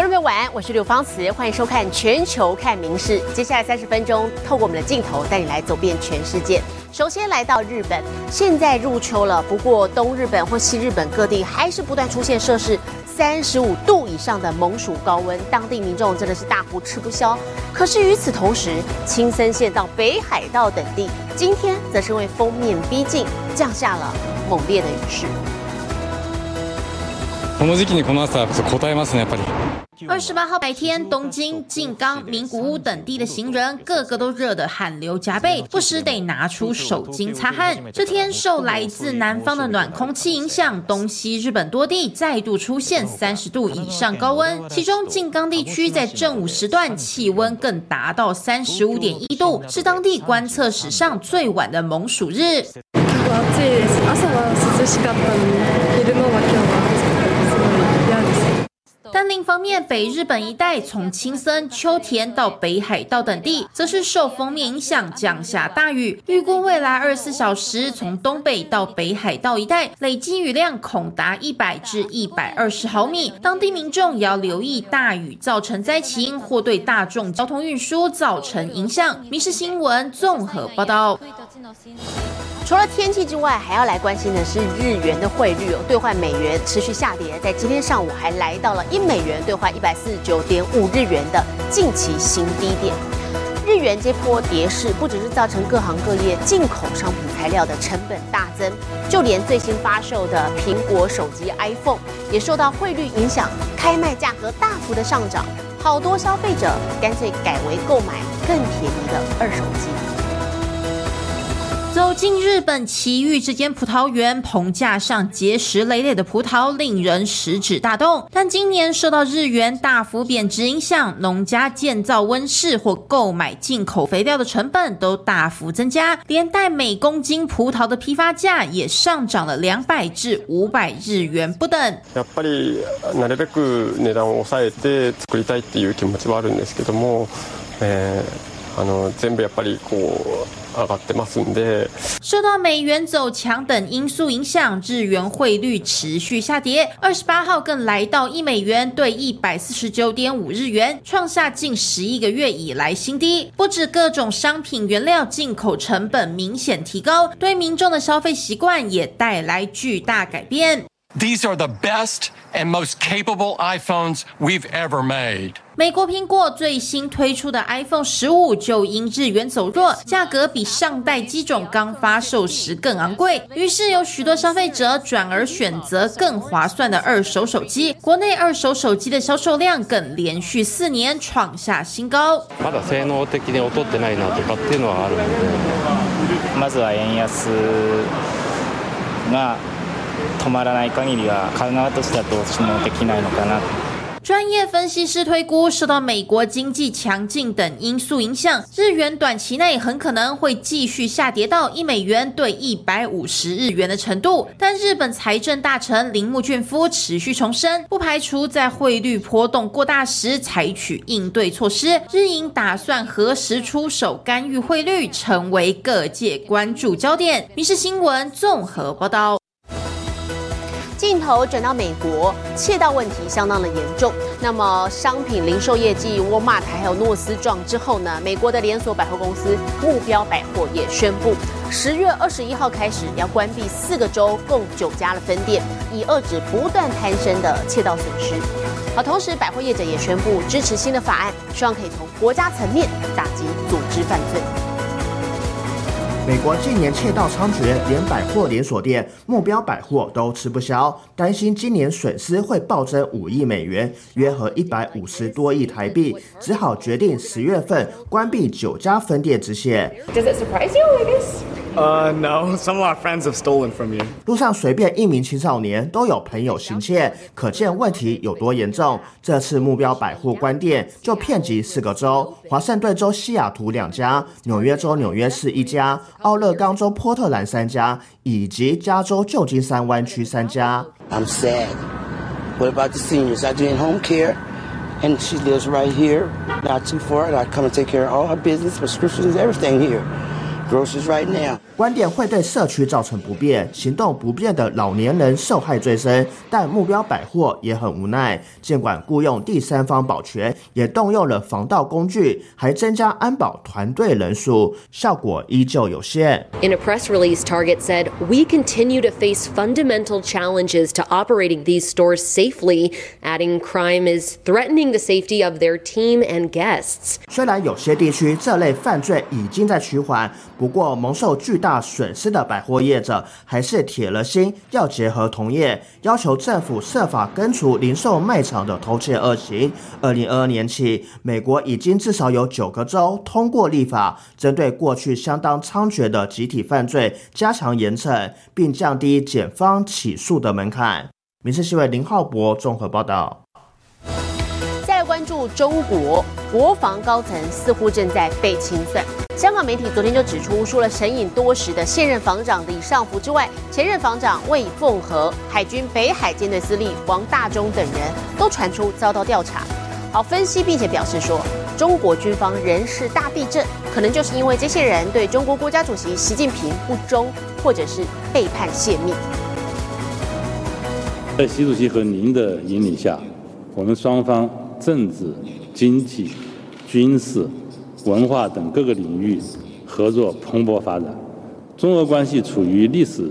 观众朋友晚安，我是刘芳慈，欢迎收看《全球看名事》。接下来三十分钟，透过我们的镜头带你来走遍全世界。首先来到日本，现在入秋了，不过东日本或西日本各地还是不断出现摄氏三十五度以上的猛暑高温，当地民众真的是大呼吃不消。可是与此同时，青森县到北海道等地，今天则是因为封面逼近，降下了猛烈的雨势。二十八号白天，东京、静冈、名古屋等地的行人个个都热得汗流浃背，不时得拿出手巾擦汗。这天受来自南方的暖空气影响，东西日本多地再度出现三十度以上高温，其中静冈地区在正午时段气温更达到三十五点一度，是当地观测史上最晚的猛暑日。但另一方面，北日本一带从青森、秋田到北海道等地，则是受封面影响降下大雨。预估未来二十四小时，从东北到北海道一带，累积雨量恐达一百至一百二十毫米。当地民众也要留意大雨造成灾情或对大众交通运输造成影响。《民事新闻》综合报道。除了天气之外，还要来关心的是日元的汇率哦，兑换美元持续下跌，在今天上午还来到了一美元兑换一百四十九点五日元的近期新低点。日元这波跌势，不只是造成各行各业进口商品材料的成本大增，就连最新发售的苹果手机 iPhone 也受到汇率影响，开卖价格大幅的上涨，好多消费者干脆改为购买更便宜的二手机。走进日本奇遇这间葡萄园，棚架上结实累累的葡萄，令人食指大动。但今年受到日元大幅贬值影响，农家建造温室或购买进口肥料的成本都大幅增加，连带每公斤葡萄的批发价也上涨了两百至五百日元不等。やっぱりなるべく値段を抑えて作りたいっていう気持ちはあるんですけども、えー、あの全部やっぱりこう。 受到美元走强等因素影响，日元汇率持续下跌。二十八号更来到一美元兑一百四十九点五日元，创下近十一个月以来新低。不止各种商品原料进口成本明显提高，对民众的消费习惯也带来巨大改变。These are the best and most capable iPhones we've ever made. 美国苹果最新推出的 iPhone 十五就因日元走弱，价格比上代机种刚发售时更昂贵，于是有許多消费者转而选择更划算的二手手机。国内二手手机的销售量更连续四年创下新高。まだ性能的に劣ってないなとかっていうのはあるので、まずは円安が。 专业分析师推估，受到美国经济强劲等因素影响，日元短期内很可能会继续下跌到一美元兑一百五十日元的程度。但日本财政大臣铃木俊夫持续重申，不排除在汇率波动过大时采取应对措施。日银打算何时出手干预汇率，成为各界关注焦点。民事新闻综合报道。镜头转到美国，窃盗问题相当的严重。那么，商品零售业绩沃尔玛还有诺斯撞之后呢？美国的连锁百货公司目标百货也宣布，十月二十一号开始要关闭四个州共九家的分店，以遏制不断攀升的窃盗损失。好，同时百货业者也宣布支持新的法案，希望可以从国家层面打击组织犯罪。美国近年窃盗猖獗，连百货连锁店目标百货都吃不消，担心今年损失会暴增五亿美元，约合一百五十多亿台币，只好决定十月份关闭九家分店支线。Does it surprise you? I guess. Uh, no. Some of our friends have stolen from you. 路上随便一名青少年都有朋友行窃，可见问题有多严重。这次目标百货关店就遍及四个州：华盛顿州西雅图两家，纽约州纽约市一家，奥勒冈州波特兰三家，以及加州旧金山湾区三家。I'm sad. What about the seniors? I do in home care, and she lives right here, not too far. And I come and take care of all her business, prescriptions, everything here. Groceries right now. 观点会对社区造成不便，行动不便的老年人受害最深。但目标百货也很无奈，尽管雇佣第三方保全，也动用了防盗工具，还增加安保团队人数，效果依旧有限。In a press release, Target said, We continue to face fundamental challenges to operating these stores safely, adding crime is threatening the safety of their team and guests. 虽然有些地区这类犯罪已经在趋缓，不过蒙受巨大损失的百货业者还是铁了心要结合同业，要求政府设法根除零售卖场的偷窃恶行。二零二二年起，美国已经至少有九个州通过立法，针对过去相当猖獗的集体犯罪加强严惩，并降低检方起诉的门槛。民事新闻林浩博综合报道。关注中国国防高层似乎正在被清算。香港媒体昨天就指出，除了神隐多时的现任防长李尚福之外，前任防长魏凤和、海军北海舰队司令王大中等人都传出遭到调查。好，分析并且表示说，中国军方人事大地震，可能就是因为这些人对中国国家主席习近平不忠，或者是背叛泄密。在习主席和您的引领下，我们双方政治、经济、军事、文化等各个领域合作蓬勃发展，中俄关系处于历史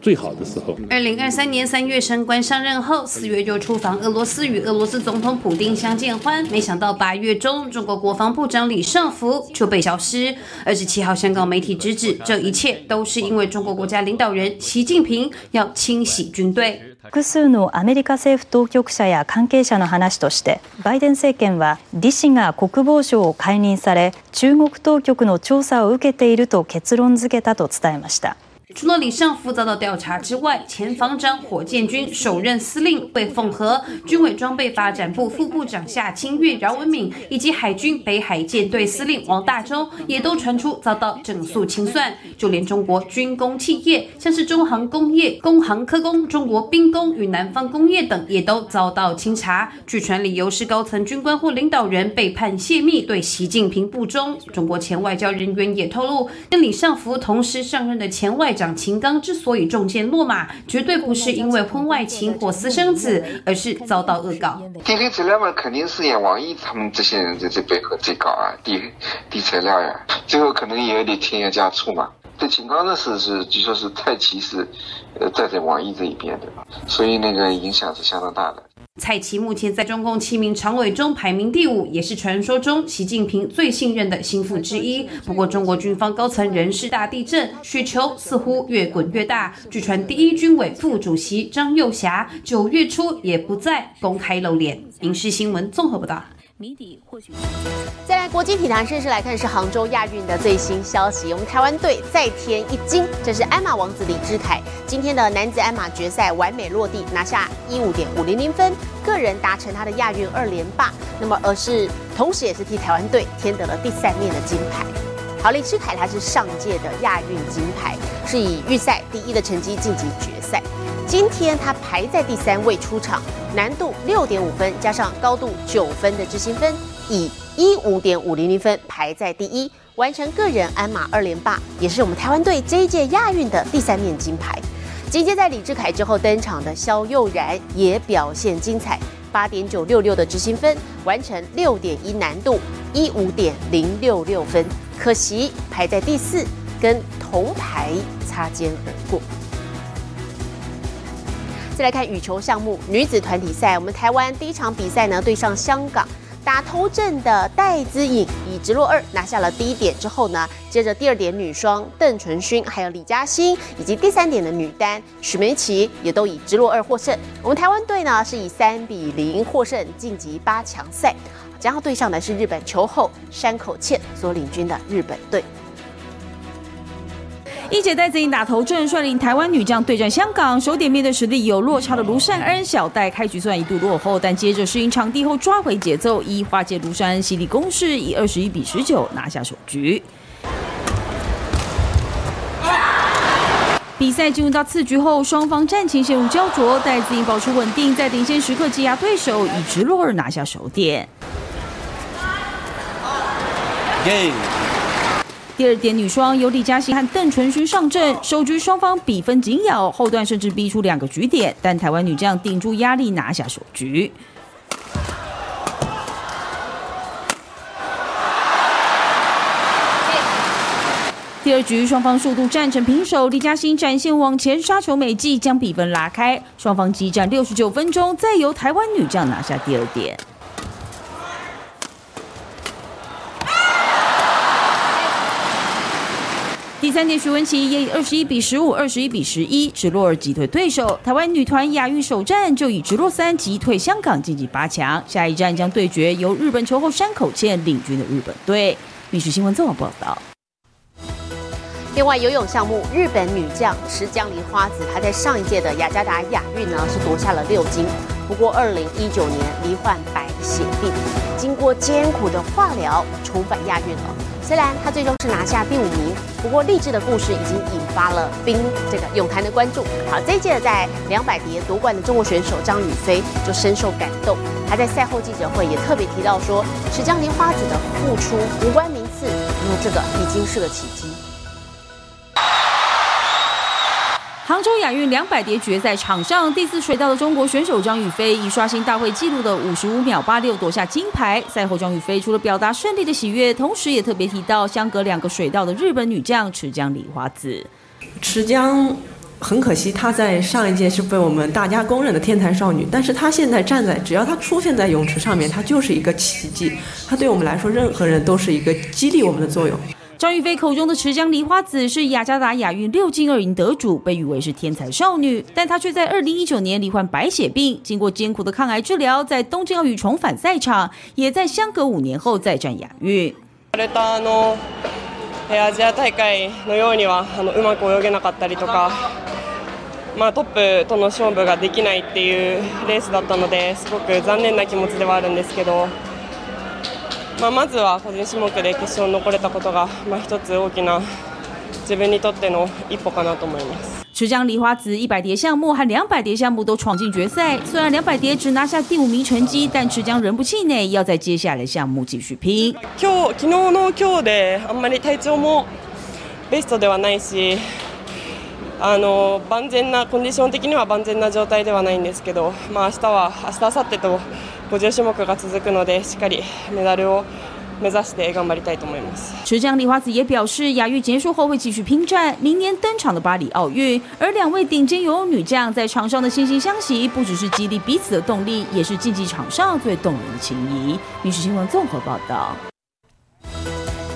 最好的时候。二零二三年三月升官上任后，四月就出访俄罗斯，与俄罗斯总统普京相见欢。没想到八月中，中国国防部长李尚福就被消失。二十七号，香港媒体直指，这一切都是因为中国国家领导人习近平要清洗军队。複数のアメリカ政府当局者や関係者の話としてバイデン政権は李氏が国防相を解任され中国当局の調査を受けていると結論付けたと伝えました。除了李尚福遭到调查之外，前防长火箭军首任司令魏凤和、军委装备发展部副部长夏清月、饶文敏，以及海军北海舰队司令王大洲，也都传出遭到整肃清算。就连中国军工企业，像是中航工业、工航科工、中国兵工与南方工业等，也都遭到清查。据传理由是高层军官或领导人被判泄密，对习近平不忠。中国前外交人员也透露，跟李尚福同时上任的前外长秦刚之所以中箭落马，绝对不是因为婚外情或私生子，而是遭到恶搞。低黑材料嘛，肯定是演王毅他们这些人在这背后在搞啊，低低材料呀，最后可能也有点添油加醋嘛。对秦刚的事是据说是蔡奇是呃站在王毅这一边的，所以那个影响是相当大的。蔡奇目前在中共七名常委中排名第五，也是传说中习近平最信任的心腹之一。不过，中国军方高层人事大地震，雪球似乎越滚越大。据传，第一军委副主席张又侠九月初也不再公开露脸。影视新闻综合报道。谜底或许再来国际体坛盛事来看，是杭州亚运的最新消息。我们台湾队再添一金，这是鞍马王子李志凯今天的男子鞍马决赛完美落地，拿下一五点五零零分，个人达成他的亚运二连霸。那么，而是同时也是替台湾队添得了第三面的金牌。好，李志凯他是上届的亚运金牌，是以预赛第一的成绩晋级决赛。今天他排在第三位出场，难度六点五分，加上高度九分的执行分，以一五点五零零分排在第一，完成个人鞍马二连霸，也是我们台湾队这一届亚运的第三面金牌。紧接在李志凯之后登场的肖佑然也表现精彩，八点九六六的执行分，完成六点一难度一五点零六六分，可惜排在第四，跟铜牌擦肩而过。再来看羽球项目女子团体赛，我们台湾第一场比赛呢对上香港，打头阵的戴资颖以直落二拿下了第一点之后呢，接着第二点女双邓淳勋还有李嘉欣，以及第三点的女单许梅琪也都以直落二获胜。我们台湾队呢是以三比零获胜晋级八强赛，将要对上的是日本球后山口茜所领军的日本队。一姐戴子颖打头阵，率领台湾女将对战香港。首点面对实力有落差的卢善恩，小戴开局虽然一度落后，但接着适应场地后抓回节奏，一化解卢善恩犀利攻势，以二十一比十九拿下首局。比赛进入到次局后，双方战情陷入焦灼，戴子颖保持稳定，在领先时刻挤压对手，以直落二拿下首点。第二点，女双由李嘉欣和邓淳勋上阵，首局双方比分紧咬，后段甚至逼出两个局点，但台湾女将顶住压力拿下首局。第二局双方速度战成平手，李嘉欣展现往前杀球美技，将比分拉开。双方激战六十九分钟，再由台湾女将拿下第二点。第三点，徐文琪也以二十一比十五、二十一比十一直落而击退对手。台湾女团亚运首战就以直落三击退香港晋级八强，下一站将对决由日本球后山口茜领军的日本队。密室新闻这么报道。另外，游泳项目，日本女将池江梨花子，她在上一届的雅加达亚运呢是夺下了六金。不过，二零一九年罹患白血病，经过艰苦的化疗，重返亚运了。虽然他最终是拿下第五名，不过励志的故事已经引发了冰这个泳坛的关注。好，这一届在两百蝶夺冠的中国选手张雨霏就深受感动。她在赛后记者会也特别提到说，池江梨花子的付出无关名次，因为这个已经是个奇迹。杭州亚运两百蝶决赛场上，第四水道的中国选手张雨霏以刷新大会纪录的五十五秒八六夺下金牌。赛后，张雨霏除了表达胜利的喜悦，同时也特别提到相隔两个水道的日本女将池江梨花子。池江很可惜，她在上一届是被我们大家公认的天才少女，但是她现在站在，只要她出现在泳池上面，她就是一个奇迹。她对我们来说，任何人都是一个激励我们的作用。张雨霏口中的池江梨花子是雅加达亚运六金二银得主，被誉为是天才少女，但她却在二零一九年罹患白血病，经过艰苦的抗癌治疗，在东京奥运重返赛场，也在相隔五年后再战亚运。あのアジア大会のようにはあのうまく泳げなかったりとか、まあトップとの勝負ができないっていうレースだったので、すごく残念な気持ちではあるんですけど。 まあ、まずは個人種目で決勝に残れたことが、まあ、一つ大きな自分にとっての一歩かなと思います。池江梨花子一百蝶项目和两百蝶项目都闯进决赛，虽然两百蝶只拿下第五名成绩，但池江仍不气馁，要在接下来项目继续拼。今日昨日の今日であんまり体調もベストではないし、あの万全なコンディション的には万全な状態ではないんですけど、まあ明日は明日明後日と。50種目が続くのでしっかりメダルを目指して頑張りたいと思います。池江梨花子也表示，亚运结束后会继续拼战明年登场的巴黎奥运。而两位顶尖游泳女将在场上的惺惺相惜，不只是激励彼此的动力，也是竞技场上最动人的情谊。民事新闻综合报道。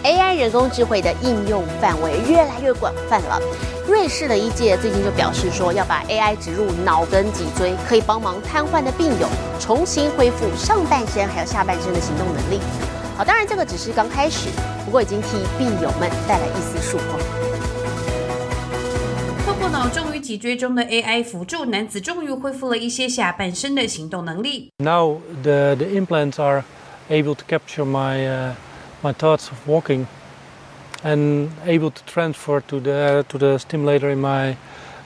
AI 人工智慧的应用范围越来越广泛了。瑞士的一届最近就表示说，要把 AI 植入脑跟脊椎，可以帮忙瘫痪的病友重新恢复上半身还有下半身的行动能力。好，当然这个只是刚开始，不过已经替病友们带来一丝曙光。透过脑中与脊椎中的 AI 辅助，男子终于恢复了一些下半身的行动能力。Now the the implants are able to capture my my thoughts of walking and able to transfer to the to the stimulator in my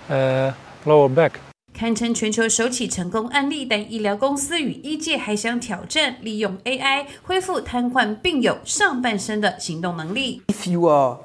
uh, lower back. 堪称全球首起成功案例，但医疗公司与医界还想挑战，利用 AI 恢复瘫痪病友上半身的行动能力。If you are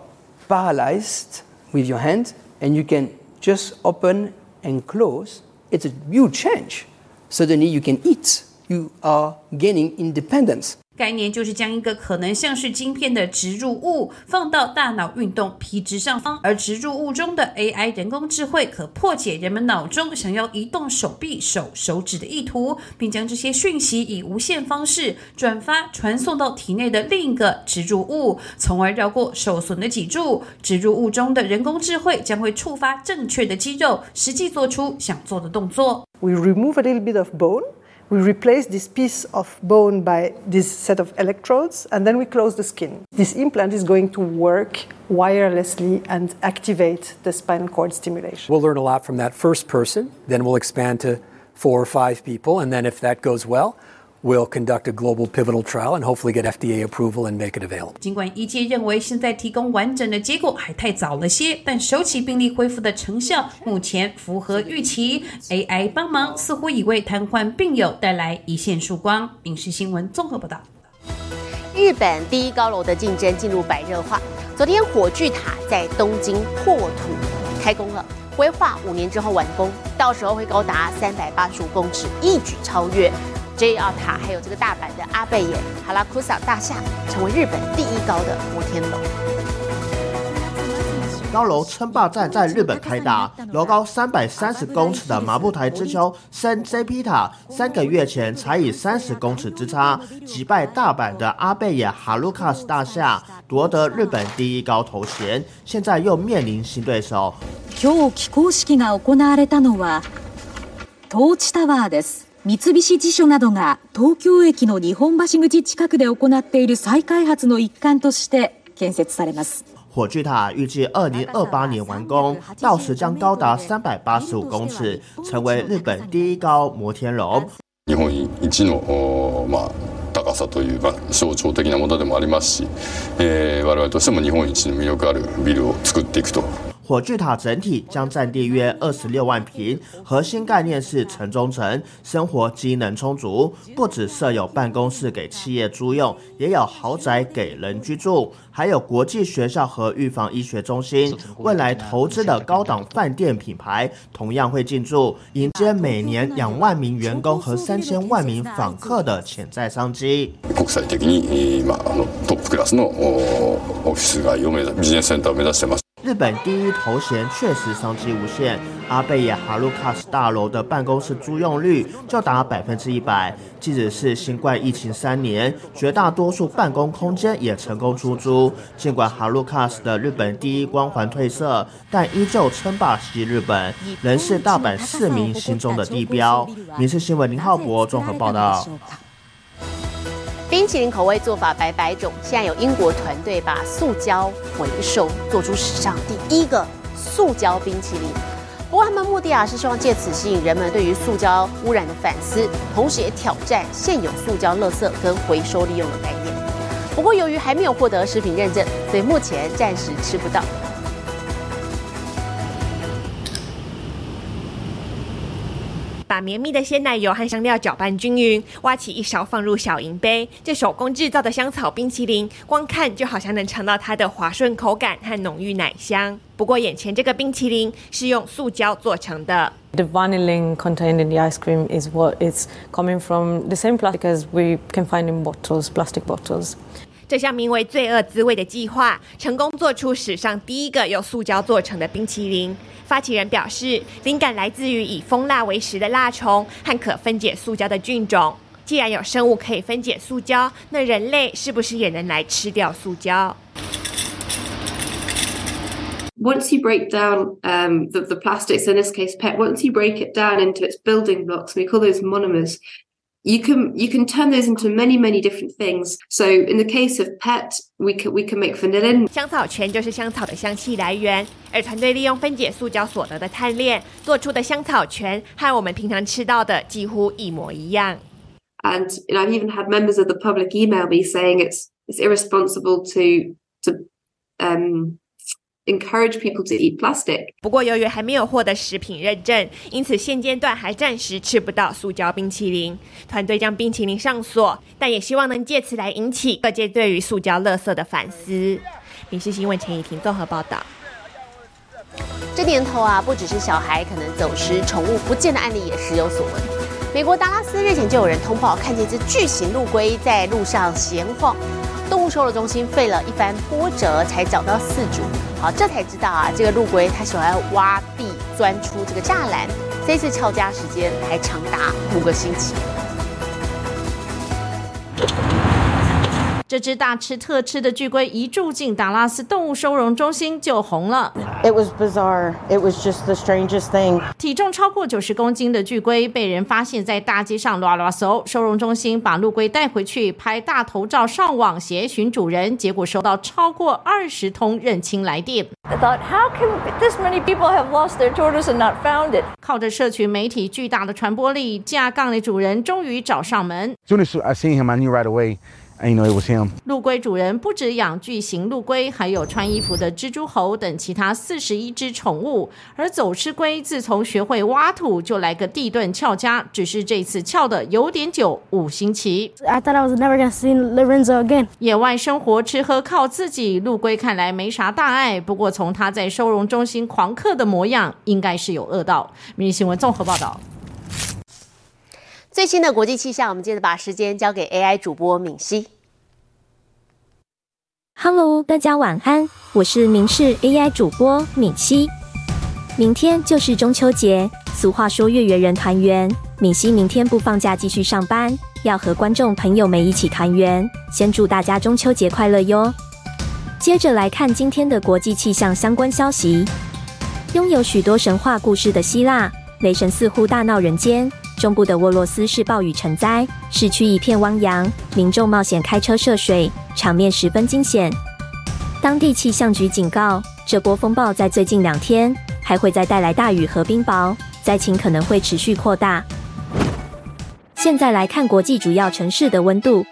paralyzed with your hand and you can just open and close, it's a huge change. Suddenly you can eat. You are gaining independence. 概念就是将一个可能像是晶片的植入物放到大脑运动皮质上方，而植入物中的 AI 人工智慧可破解人们脑中想要移动手臂、手、手指的意图，并将这些讯息以无线方式转发传送到体内的另一个植入物，从而绕过受损的脊柱。植入物中的人工智慧将会触发正确的肌肉，实际做出想做的动作。We remove a little bit of bone. We replace this piece of bone by this set of electrodes and then we close the skin. This implant is going to work wirelessly and activate the spinal cord stimulation. We'll learn a lot from that first person, then we'll expand to four or five people, and then if that goes well, will conduct a global pivotal trial and hopefully get FDA approval and make it available. 尽管医界认为现在提供完整的结果还太早了些，但首起病例恢复的成效目前符合预期。AI 帮忙似乎已为瘫痪病友带来一线曙光。影视新闻综合报道。日本第一高楼的竞争进入白热化。昨天火炬塔在东京破土开工了，规划五年之后完工，到时候会高达三百八十五公尺，一举超越 JR 塔，还有这个大阪的阿贝野哈拉库萨大厦，成为日本第一高的摩天楼。高楼称霸战在日本开打，楼高三百三十公尺的麻布台之丘升 JP 塔，三个月前才以三十公尺之差击败大阪的阿贝野哈鲁卡斯大厦，夺得日本第一高头衔。现在又面临新对手。今日起工式が行われたのはトーチタワーです。 三菱地所などが東京駅の日本橋口近くで行っている再開発の一環として建設されます。火炬塔预计二零二八年完工，到时将高达三百八十五公尺，成为日本第一高摩天楼。日本一のまあ高さというまあ象徴的なものでもありますし、えー、我々としても日本一の魅力あるビルを作っていくと。火炬塔整体将占地约二十六万平，核心概念是城中城，生活机能充足，不只设有办公室给企业租用，也有豪宅给人居住，还有国际学校和预防医学中心。未来投资的高档饭店品牌同样会进驻，迎接每年两万名员工和三千万名访客的潜在商机。国際的にまああのトップクラスのオフィス街を目指ビジネスセンターを目指してます。 日本第一头衔确实商机无限，阿贝野哈鲁卡斯大楼的办公室租用率就达百分之一百。即使是新冠疫情三年，绝大多数办公空间也成功出租。尽管哈鲁卡斯的日本第一光环褪色，但依旧称霸西日本，仍是大阪市民心中的地标。民事新闻林浩博综合报道。冰淇淋口味做法百百种，现在有英国团队把塑胶回收，做出史上第一个塑胶冰淇淋。不过他们目的啊是希望借此吸引人们对于塑胶污染的反思，同时也挑战现有塑胶垃圾跟回收利用的概念。不过由于还没有获得食品认证，所以目前暂时吃不到。把绵密的鲜奶油和香料搅拌均匀，挖起一勺放入小银杯。这手工制造的香草冰淇淋，光看就好像能尝到它的滑顺口感和浓郁奶香。不过眼前这个冰淇淋是用塑胶做成的。The vanillin contained in the ice cream is what it's coming from the same plastic as we can find in bottles, plastic bottles. 这项名为“罪恶滋味”的计划，成功做出史上第一个由塑胶做成的冰淇淋。发起人表示，灵感来自于以蜂蜡为食的蜡虫和可分解塑胶的菌种。既然有生物可以分解塑胶，那人类是不是也能来吃掉塑胶？Once you break down um, the, the plastics, in this case PET, once you break it down into its building blocks, we call those monomers. you can you can turn those into many many different things. So in the case of pet, we can we can make vanillin. 香草醛就是香草的香气来源，而团队利用分解塑胶所得的碳链做出的香草醛和我们平常吃到的几乎一模一样。And you know, I've even had members of the public email me saying it's it's irresponsible to to um encourage people to eat plastic. 不过，由于还没有获得食品认证，因此现阶段还暂时吃不到塑胶冰淇淋。团队将冰淇淋上锁，但也希望能借此来引起各界对于塑胶垃圾的反思。《民事新闻》陈怡婷综合报道。这年头啊，不只是小孩可能走失、宠物不见的案例也时有所闻。美国达拉斯日前就有人通报，看见一只巨型陆龟在路上闲晃。动物收容中心费了一番波折，才找到四主。好，这才知道啊，这个陆龟它喜欢挖地钻出这个栅栏，这次翘家时间还长达五个星期。这只大吃特吃的巨龟一住进达拉斯动物收容中心就红了。It was bizarre. It was just the strangest thing. 体重超过九十公斤的巨龟被人发现在大街上拉拉搜，收容中心把陆龟带回去拍大头照上网协寻主人，结果收到超过二十通认亲来电。I thought, how can this many people have lost their tortoise and not found it? 靠着社群媒体巨大的传播力，架杠的主人终于找上门。As soon as I seen him, I knew right away. I know it was him. 陆龟主人不止养巨型陆龟，还有穿衣服的蜘蛛猴等其他四十一只宠物。而走吃龟自从学会挖土，就来个地遁翘家，只是这次翘的有点久，五星期。I thought I was never gonna see Lorenzo again. 野外生活吃喝靠自己，陆龟看来没啥大碍。不过从他在收容中心狂客的模样，应该是有饿到。明日新闻综合报道。最新的国际气象，我们接着把时间交给 AI 主播敏熙。Hello，大家晚安，我是明视 AI 主播敏熙。明天就是中秋节，俗话说月圆人团圆，敏熙明天不放假继续上班，要和观众朋友们一起团圆。先祝大家中秋节快乐哟！接着来看今天的国际气象相关消息。拥有许多神话故事的希腊，雷神似乎大闹人间。中部的沃洛斯是暴雨成灾，市区一片汪洋，民众冒险开车涉水，场面十分惊险。当地气象局警告，这波风暴在最近两天还会再带来大雨和冰雹，灾情可能会持续扩大。现在来看国际主要城市的温度：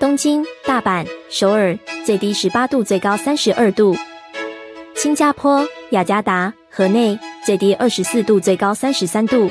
东京、大阪、首尔，最低十八度，最高三十二度；新加坡、雅加达、河内，最低二十四度，最高三十三度。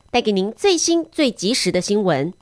带给您最新、最及时的新闻。